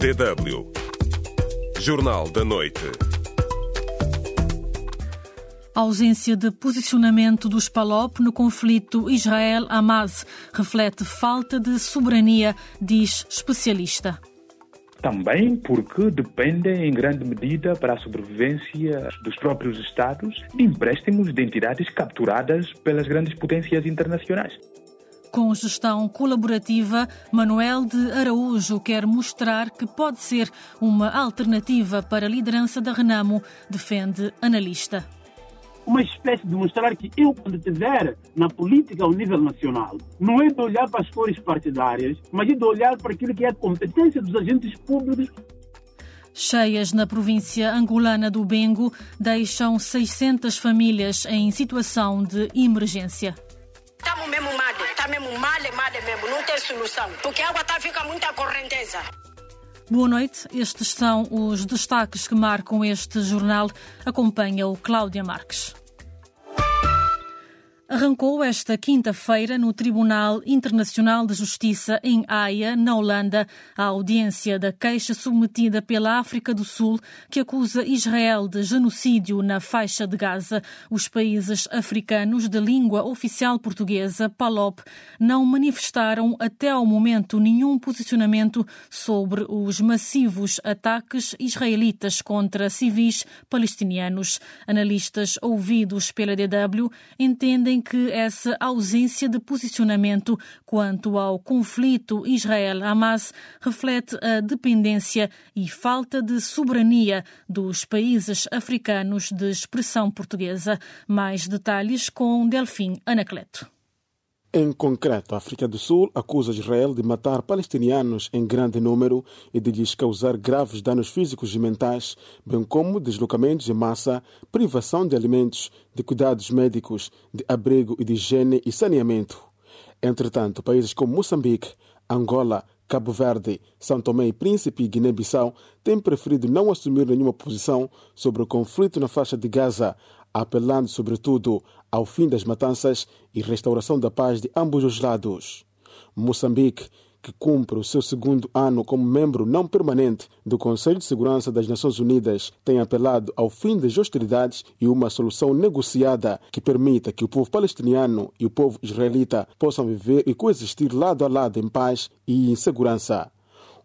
DW Jornal da Noite. A ausência de posicionamento dos PALOP no conflito Israel-Hamas reflete falta de soberania, diz especialista. Também porque depende em grande medida para a sobrevivência dos próprios Estados de empréstimos de entidades capturadas pelas grandes potências internacionais. Com gestão colaborativa, Manuel de Araújo quer mostrar que pode ser uma alternativa para a liderança da Renamo, defende analista. Uma espécie de mostrar que eu, quando estiver na política ao nível nacional, não é de olhar para as cores partidárias, mas é de olhar para aquilo que é a competência dos agentes públicos Cheias na província angolana do Bengo deixam 600 famílias em situação de emergência. Estamos mesmo mal, está mesmo mal, mal mesmo, não tem solução, porque a água está fica muita correnteza. Boa noite, estes são os destaques que marcam este jornal. Acompanha o Cláudia Marques. Arrancou esta quinta-feira no Tribunal Internacional de Justiça em Haia, na Holanda, a audiência da queixa submetida pela África do Sul que acusa Israel de genocídio na faixa de Gaza. Os países africanos de língua oficial portuguesa, PALOP, não manifestaram até ao momento nenhum posicionamento sobre os massivos ataques israelitas contra civis palestinianos. Analistas ouvidos pela DW entendem que essa ausência de posicionamento quanto ao conflito Israel-Hamas reflete a dependência e falta de soberania dos países africanos de expressão portuguesa. Mais detalhes com Delfim Anacleto. Em concreto, a África do Sul acusa Israel de matar palestinianos em grande número e de lhes causar graves danos físicos e mentais, bem como deslocamentos em massa, privação de alimentos, de cuidados médicos, de abrigo e de higiene e saneamento. Entretanto, países como Moçambique, Angola, Cabo Verde, São Tomé e Príncipe e Guiné-Bissau têm preferido não assumir nenhuma posição sobre o conflito na faixa de Gaza, apelando sobretudo ao fim das matanças e restauração da paz de ambos os lados. Moçambique, que cumpre o seu segundo ano como membro não permanente do Conselho de Segurança das Nações Unidas, tem apelado ao fim das hostilidades e uma solução negociada que permita que o povo palestiniano e o povo israelita possam viver e coexistir lado a lado em paz e em segurança.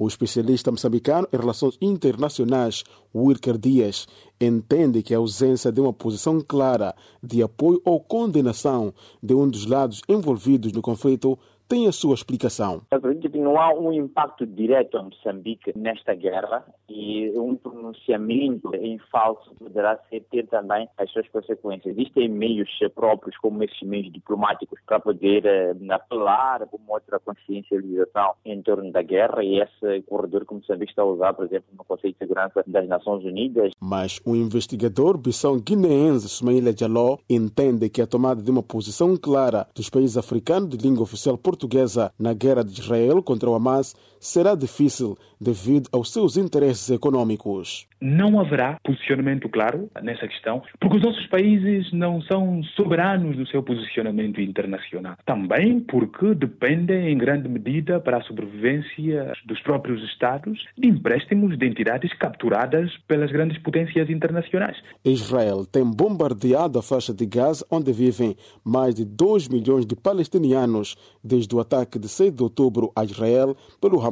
O especialista moçambicano em relações internacionais, Wilker Dias, entende que a ausência de uma posição clara de apoio ou condenação de um dos lados envolvidos no conflito tem a sua explicação. Acredito que não há um impacto direto a Moçambique nesta guerra e um pronunciamento em falso poderá ter também as suas consequências. Existem meios próprios, como esses meios diplomáticos, para poder uh, apelar para uma outra consciencialização em torno da guerra e esse corredor que Moçambique está a usar, por exemplo, no Conselho de Segurança das Nações Unidas. Mas o investigador bissão guineense Sumaila Jaló entende que a tomada de uma posição clara dos países africanos de língua oficial portuguesa portuguesa na guerra de Israel contra o Hamas será difícil devido aos seus interesses econômicos. Não haverá posicionamento claro nessa questão, porque os nossos países não são soberanos do seu posicionamento internacional. Também porque dependem em grande medida para a sobrevivência dos próprios Estados de empréstimos de entidades capturadas pelas grandes potências internacionais. Israel tem bombardeado a faixa de Gaza, onde vivem mais de 2 milhões de palestinianos desde o ataque de 6 de outubro a Israel pelo Hamas,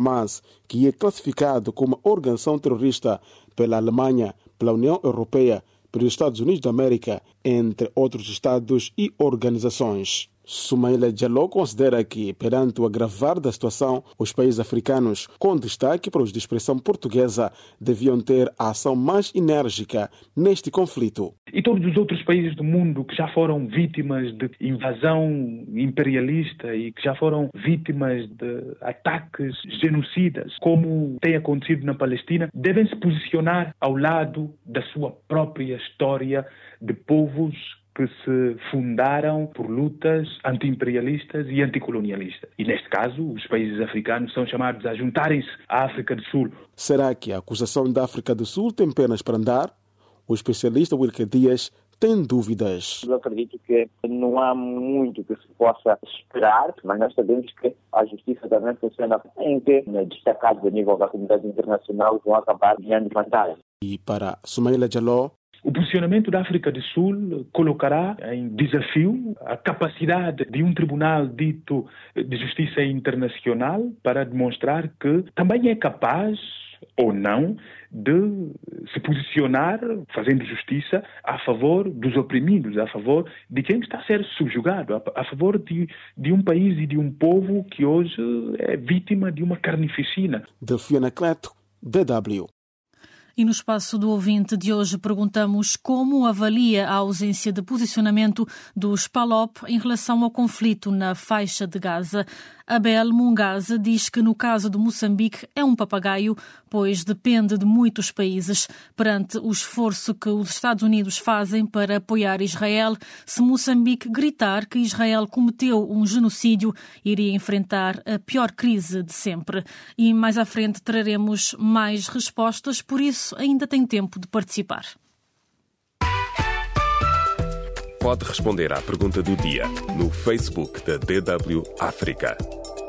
que é classificado como organização terrorista pela Alemanha, pela União Europeia, pelos Estados Unidos da América, entre outros estados e organizações. Sumaila Jaló considera que, perante o agravar da situação, os países africanos, com destaque para os de expressão portuguesa, deviam ter a ação mais enérgica neste conflito. E todos os outros países do mundo que já foram vítimas de invasão imperialista e que já foram vítimas de ataques genocidas, como tem acontecido na Palestina, devem se posicionar ao lado da sua própria história de povos que se fundaram por lutas anti-imperialistas e anticolonialistas. E neste caso, os países africanos são chamados a juntarem-se à África do Sul. Será que a acusação da África do Sul tem penas para andar? O especialista Wilker Dias tem dúvidas. Eu acredito que não há muito que se possa esperar, mas nós sabemos que a justiça também funciona em que destacados a nível da comunidade internacional vão acabar ganhando vantagem. E para Sumaila Jaló, o posicionamento da África do Sul colocará em desafio a capacidade de um tribunal dito de justiça internacional para demonstrar que também é capaz ou não de se posicionar fazendo justiça a favor dos oprimidos, a favor de quem está a ser subjugado, a, favor de, de um país e de um povo que hoje é vítima de uma carnificina. Delfiana Cleto, DW. E no espaço do ouvinte de hoje perguntamos como avalia a ausência de posicionamento dos PALOP em relação ao conflito na faixa de Gaza. Abel Mungaza diz que no caso de Moçambique é um papagaio, pois depende de muitos países. Perante o esforço que os Estados Unidos fazem para apoiar Israel, se Moçambique gritar que Israel cometeu um genocídio, iria enfrentar a pior crise de sempre. E mais à frente traremos mais respostas, por isso ainda tem tempo de participar. Pode responder à pergunta do dia no Facebook da DW África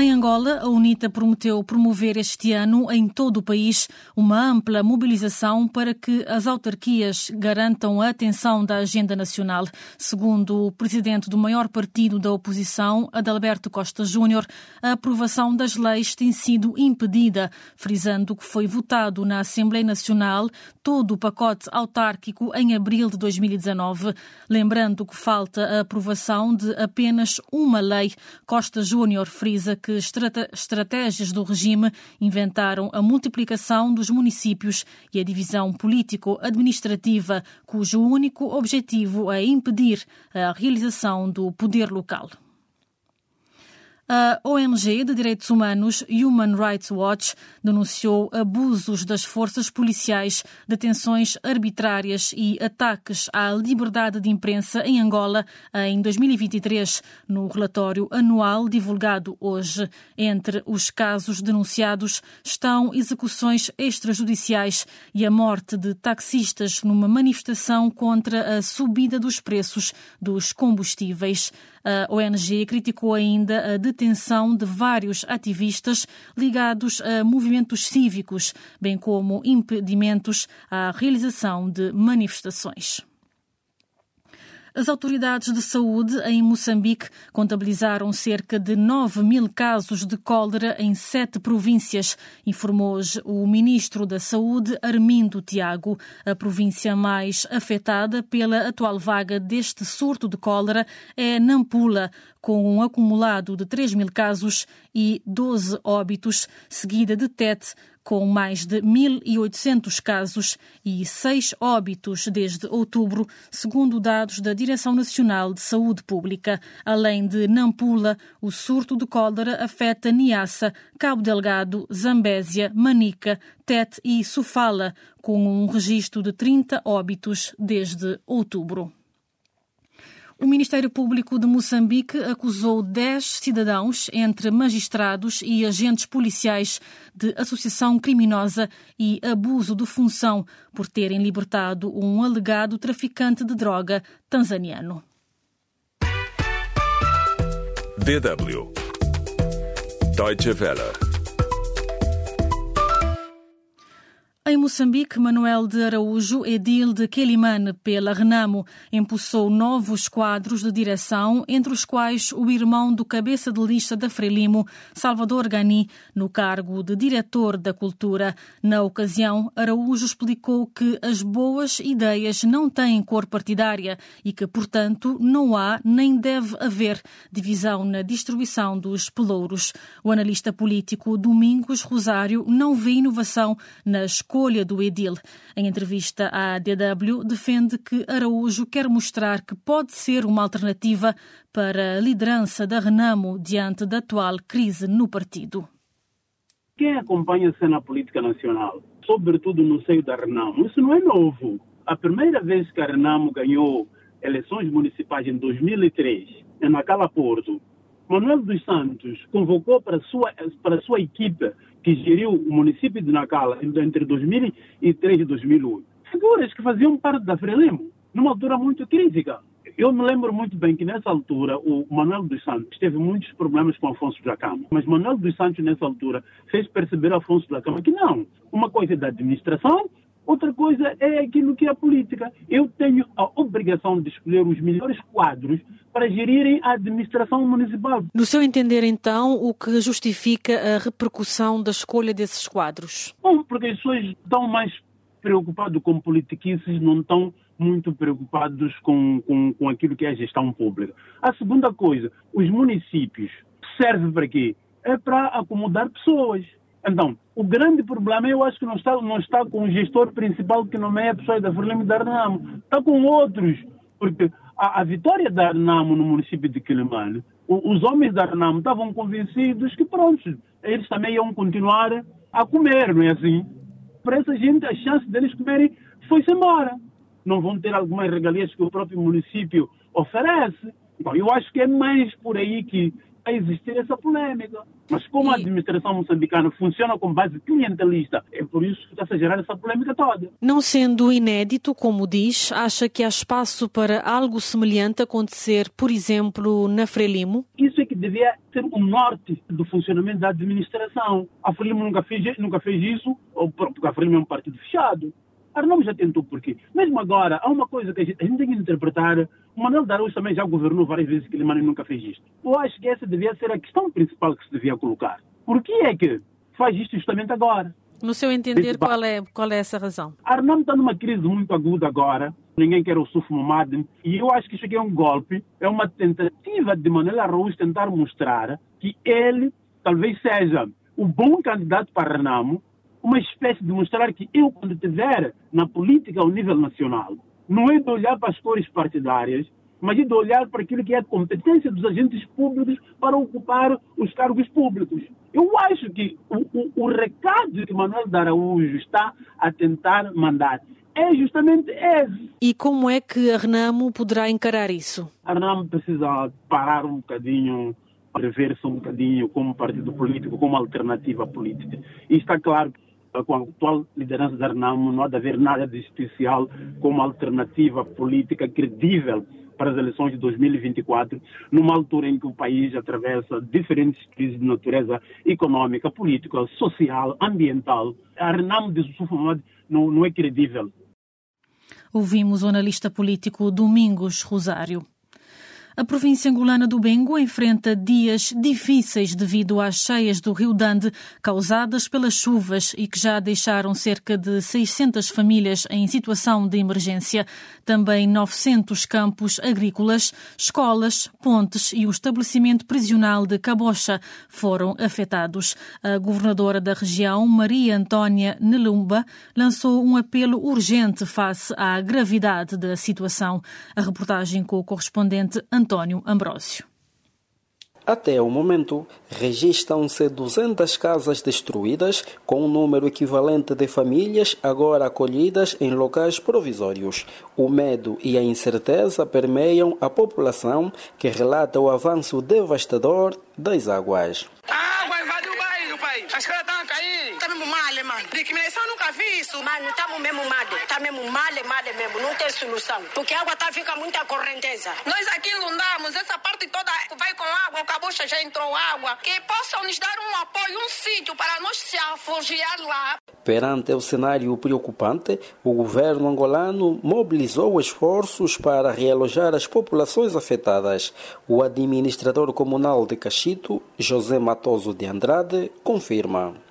Em Angola, a UNITA prometeu promover este ano em todo o país uma ampla mobilização para que as autarquias garantam a atenção da agenda nacional. Segundo o presidente do maior partido da oposição, Adalberto Costa Júnior, a aprovação das leis tem sido impedida, frisando que foi votado na Assembleia Nacional todo o pacote autárquico em abril de 2019. Lembrando que falta a aprovação de apenas uma lei, Costa Júnior frisa que estratégias do regime inventaram a multiplicação dos municípios e a divisão político-administrativa, cujo único objetivo é impedir a realização do poder local. A ONG de Direitos Humanos Human Rights Watch denunciou abusos das forças policiais, detenções arbitrárias e ataques à liberdade de imprensa em Angola em 2023, no relatório anual divulgado hoje. Entre os casos denunciados estão execuções extrajudiciais e a morte de taxistas numa manifestação contra a subida dos preços dos combustíveis. A ONG criticou ainda a detenção de vários ativistas ligados a movimentos cívicos, bem como impedimentos à realização de manifestações. As autoridades de saúde em Moçambique contabilizaram cerca de 9 mil casos de cólera em sete províncias, informou hoje o ministro da Saúde, Armindo Tiago. A província mais afetada pela atual vaga deste surto de cólera é Nampula, com um acumulado de 3 mil casos e 12 óbitos, seguida de Tete, com mais de 1.800 casos e seis óbitos desde outubro, segundo dados da Direção Nacional de Saúde Pública. Além de Nampula, o surto de cólera afeta Niassa, Cabo Delgado, Zambésia, Manica, Tete e Sofala, com um registro de 30 óbitos desde outubro. O Ministério Público de Moçambique acusou 10 cidadãos, entre magistrados e agentes policiais, de associação criminosa e abuso de função por terem libertado um alegado traficante de droga tanzaniano. DW Deutsche Welle Em Moçambique, Manuel de Araújo, edil de Quelimane pela Renamo, impulsou novos quadros de direção, entre os quais o irmão do cabeça de lista da Frelimo, Salvador Gani, no cargo de diretor da cultura. Na ocasião, Araújo explicou que as boas ideias não têm cor partidária e que, portanto, não há nem deve haver divisão na distribuição dos pelouros. O analista político Domingos Rosário não vê inovação nas escolha do Edil. Em entrevista à DW, defende que Araújo quer mostrar que pode ser uma alternativa para a liderança da Renamo diante da atual crise no partido. Quem acompanha a cena política nacional, sobretudo no seio da Renamo, isso não é novo. A primeira vez que a Renamo ganhou eleições municipais em 2003, em Nacala Porto, Manuel dos Santos convocou para sua, para sua equipe que geriu o município de Nacala entre 2003 e 2008. Figuras que faziam parte da Frelimo, numa altura muito crítica. Eu me lembro muito bem que nessa altura o Manuel dos Santos teve muitos problemas com Afonso da Cama. Mas Manuel dos Santos, nessa altura, fez perceber Afonso da Cama que não. Uma coisa é da administração, Outra coisa é aquilo que é a política. Eu tenho a obrigação de escolher os melhores quadros para gerirem a administração municipal. No seu entender, então, o que justifica a repercussão da escolha desses quadros? Bom, porque as pessoas estão mais preocupadas com politiquices, não estão muito preocupados com, com, com aquilo que é a gestão pública. A segunda coisa, os municípios servem para quê? É para acomodar pessoas. Então, o grande problema eu acho que não está, não está com o gestor principal que nomeia a pessoa da Frelimo da Arnamo, está com outros, porque a, a vitória da Arnamo no município de Quilimane, os homens da Arnamo estavam convencidos que pronto, eles também iam continuar a comer, não é assim? Para essa gente a chance deles comerem foi-se embora. Não vão ter algumas regalias que o próprio município oferece. Então, eu acho que é mais por aí que a existir essa polêmica. Mas como a administração moçambicana funciona com base clientelista, é por isso que está a gerar essa polêmica toda. Não sendo inédito, como diz, acha que há espaço para algo semelhante acontecer, por exemplo, na Frelimo? Isso é que devia ser o norte do funcionamento da administração. A Frelimo nunca fez, nunca fez isso, porque a Frelimo é um partido fechado. Arnaldo já tentou por quê? Mesmo agora, há uma coisa que a gente, a gente tem que interpretar. O Manuel Daroujo também já governou várias vezes que ele nunca fez isto. Eu acho que essa devia ser a questão principal que se devia colocar. Por que é que faz isto justamente agora? No seu entender, qual é, qual é essa razão? Arnaldo está numa crise muito aguda agora. Ninguém quer o Suf Momad. E eu acho que isso aqui é um golpe. É uma tentativa de Manuel Araújo tentar mostrar que ele talvez seja o bom candidato para Renamo, uma espécie de mostrar que eu, quando estiver na política ao nível nacional, não é de olhar para as cores partidárias, mas é de olhar para aquilo que é a competência dos agentes públicos para ocupar os cargos públicos. Eu acho que o, o, o recado que Manuel de Araújo está a tentar mandar é justamente esse. E como é que a Renamo poderá encarar isso? A Renamo precisa parar um bocadinho rever-se um bocadinho como partido político, como alternativa política. E está claro que com a atual liderança da Renamo, não há de haver nada de especial como alternativa política credível para as eleições de 2024, numa altura em que o país atravessa diferentes crises de natureza econômica, política, social, ambiental. A Renamo de Sussufu não, não é credível. Ouvimos o analista político Domingos Rosário. A província angolana do Bengo enfrenta dias difíceis devido às cheias do Rio Dande causadas pelas chuvas e que já deixaram cerca de 600 famílias em situação de emergência. Também 900 campos agrícolas, escolas, pontes e o estabelecimento prisional de Cabocha foram afetados. A governadora da região, Maria Antônia Nelumba, lançou um apelo urgente face à gravidade da situação. A reportagem com o correspondente Antônio António Ambrósio. Até o momento, registram-se 200 casas destruídas, com um número equivalente de famílias agora acolhidas em locais provisórios. O medo e a incerteza permeiam a população, que relata o avanço devastador das águas. A água invadiu o bairro, pai. As casas estão a cair. Está mesmo mal, mano. Discriminação nunca vi isso. Mano, estamos mesmo mal. Está mesmo mal, mal mesmo. Não tem solução. Porque a água está fica muita correnteza. Nós aqui inundamos. Essa parte toda vai com água. O cabucha já entrou água. Que possam nos dar um apoio, um sítio para nós se afugiar lá. Perante o cenário preocupante, o governo angolano mobilizou esforços para realojar as populações afetadas. O administrador comunal de Cachito, José Matoso de Andrade, confirma.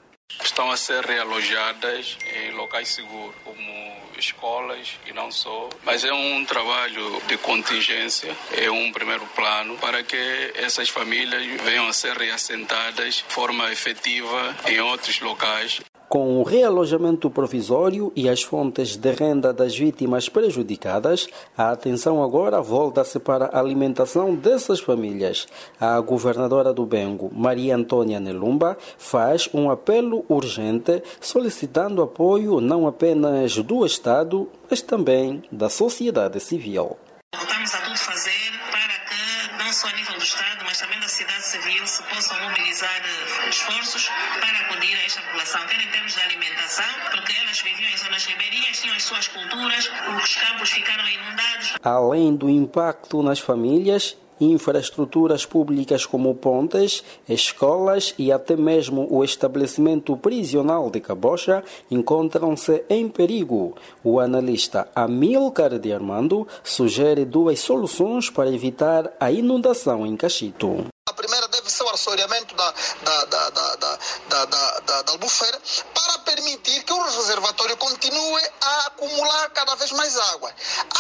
Estão a ser realojadas em locais seguros, como escolas e não só, mas é um trabalho de contingência, é um primeiro plano para que essas famílias venham a ser reassentadas de forma efetiva em outros locais. Com o realojamento provisório e as fontes de renda das vítimas prejudicadas, a atenção agora volta-se para a alimentação dessas famílias. A governadora do Bengo, Maria Antônia Nelumba, faz um apelo urgente solicitando apoio não apenas do Estado, mas também da sociedade civil. Estamos a tudo fazer para que, não só a nível do Estado, mas também da sociedade civil, se possam mobilizar esforços para acudir a esta população, quer em termos de alimentação, porque elas viviam em zonas ribeirinhas, tinham as suas culturas, os campos ficaram inundados. Além do impacto nas famílias, infraestruturas públicas como pontes, escolas e até mesmo o estabelecimento prisional de Cabocha encontram-se em perigo. O analista Amilcar de Armando sugere duas soluções para evitar a inundação em Cachito. A primeira deve assoreamento da, da, da, da, da, da, da, da albufeira para permitir que o reservatório continue a acumular cada vez mais água.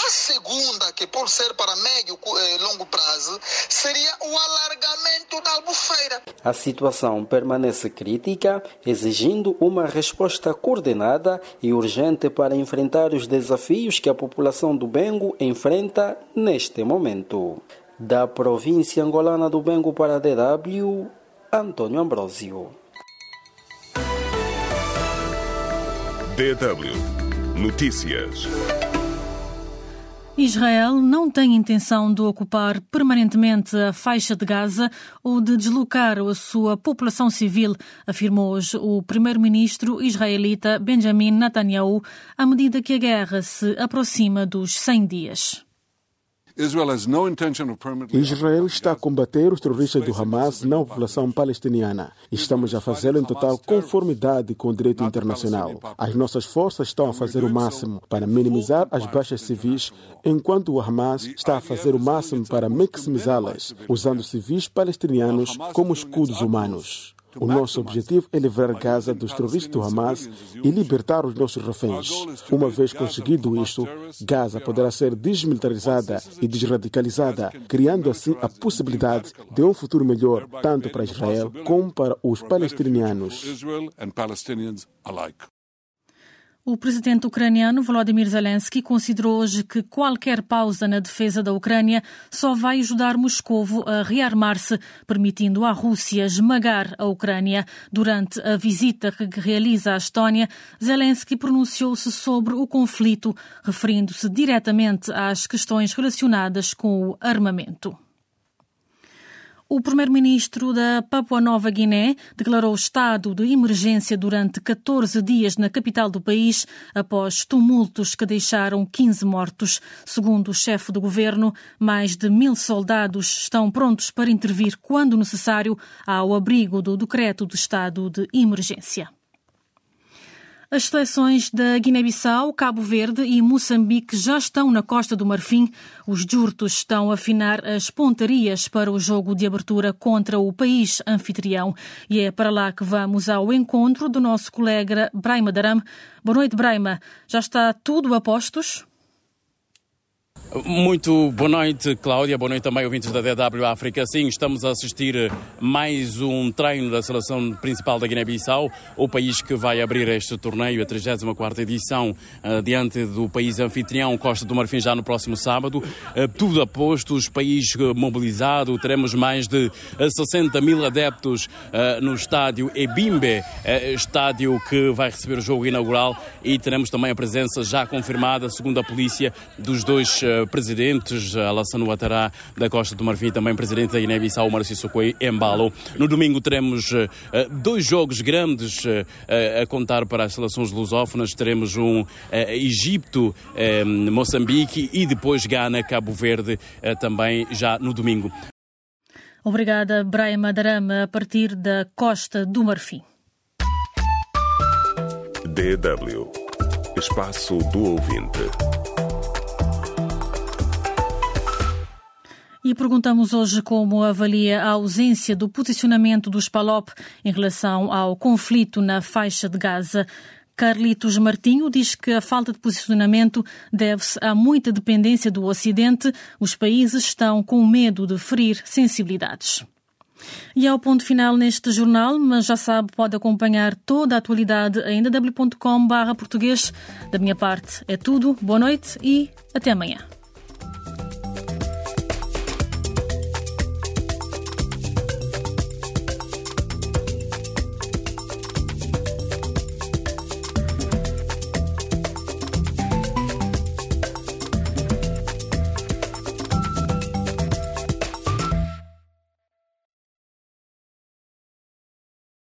A segunda, que por ser para médio e longo prazo, seria o alargamento da albufeira. A situação permanece crítica, exigindo uma resposta coordenada e urgente para enfrentar os desafios que a população do Bengo enfrenta neste momento. Da província angolana do Bengo para a DW, Antônio Ambrosio. DW Notícias. Israel não tem intenção de ocupar permanentemente a faixa de Gaza ou de deslocar a sua população civil, afirmou hoje o primeiro-ministro israelita Benjamin Netanyahu, à medida que a guerra se aproxima dos 100 dias. Israel está a combater os terroristas do Hamas na população palestiniana. Estamos a fazê-lo em total conformidade com o direito internacional. As nossas forças estão a fazer o máximo para minimizar as baixas civis, enquanto o Hamas está a fazer o máximo para maximizá-las, usando civis palestinianos como escudos humanos. O nosso objetivo é livrar Gaza dos terroristas do Hamas e libertar os nossos reféns. Uma vez conseguido isto, Gaza poderá ser desmilitarizada e desradicalizada, criando assim a possibilidade de um futuro melhor tanto para Israel como para os palestinianos. O presidente ucraniano Volodymyr Zelensky considerou hoje que qualquer pausa na defesa da Ucrânia só vai ajudar Moscovo a rearmar-se, permitindo à Rússia esmagar a Ucrânia. Durante a visita que realiza à Estónia, Zelensky pronunciou-se sobre o conflito, referindo-se diretamente às questões relacionadas com o armamento. O primeiro-ministro da Papua Nova Guiné declarou estado de emergência durante 14 dias na capital do país após tumultos que deixaram 15 mortos. Segundo o chefe do governo, mais de mil soldados estão prontos para intervir quando necessário ao abrigo do decreto de estado de emergência. As seleções da Guiné-Bissau, Cabo Verde e Moçambique já estão na Costa do Marfim. Os jurtos estão a afinar as pontarias para o jogo de abertura contra o país anfitrião. E é para lá que vamos ao encontro do nosso colega Braima Daram. Boa noite, Braima. Já está tudo a postos? Muito boa noite, Cláudia. Boa noite também, ouvintes da DW África. Sim, estamos a assistir mais um treino da seleção principal da Guiné-Bissau, o país que vai abrir este torneio, a 34 edição, uh, diante do país anfitrião Costa do Marfim, já no próximo sábado. Uh, tudo a postos, país mobilizado. Teremos mais de 60 mil adeptos no estádio Ebimbe, estádio que vai receber o jogo inaugural, e teremos também a presença já confirmada, segundo a polícia, dos dois presidentes, Alassane Ouattara da Costa do Marfim, também presidente da Guiné-Bissau, Márcio Embalo. No domingo teremos uh, dois jogos grandes uh, a contar para as seleções lusófonas. Teremos um Egito, Moçambique e depois Gana, Cabo Verde, também já no domingo. Obrigada, Brian Madarama, a partir da Costa do Marfim. DW Espaço do Ouvinte. E perguntamos hoje como avalia a ausência do posicionamento dos PALOP em relação ao conflito na faixa de Gaza. Carlitos Martinho diz que a falta de posicionamento deve-se a muita dependência do Ocidente. Os países estão com medo de ferir sensibilidades. E ao ponto final neste jornal, mas já sabe, pode acompanhar toda a atualidade em www.com português. Da minha parte é tudo, boa noite e até amanhã.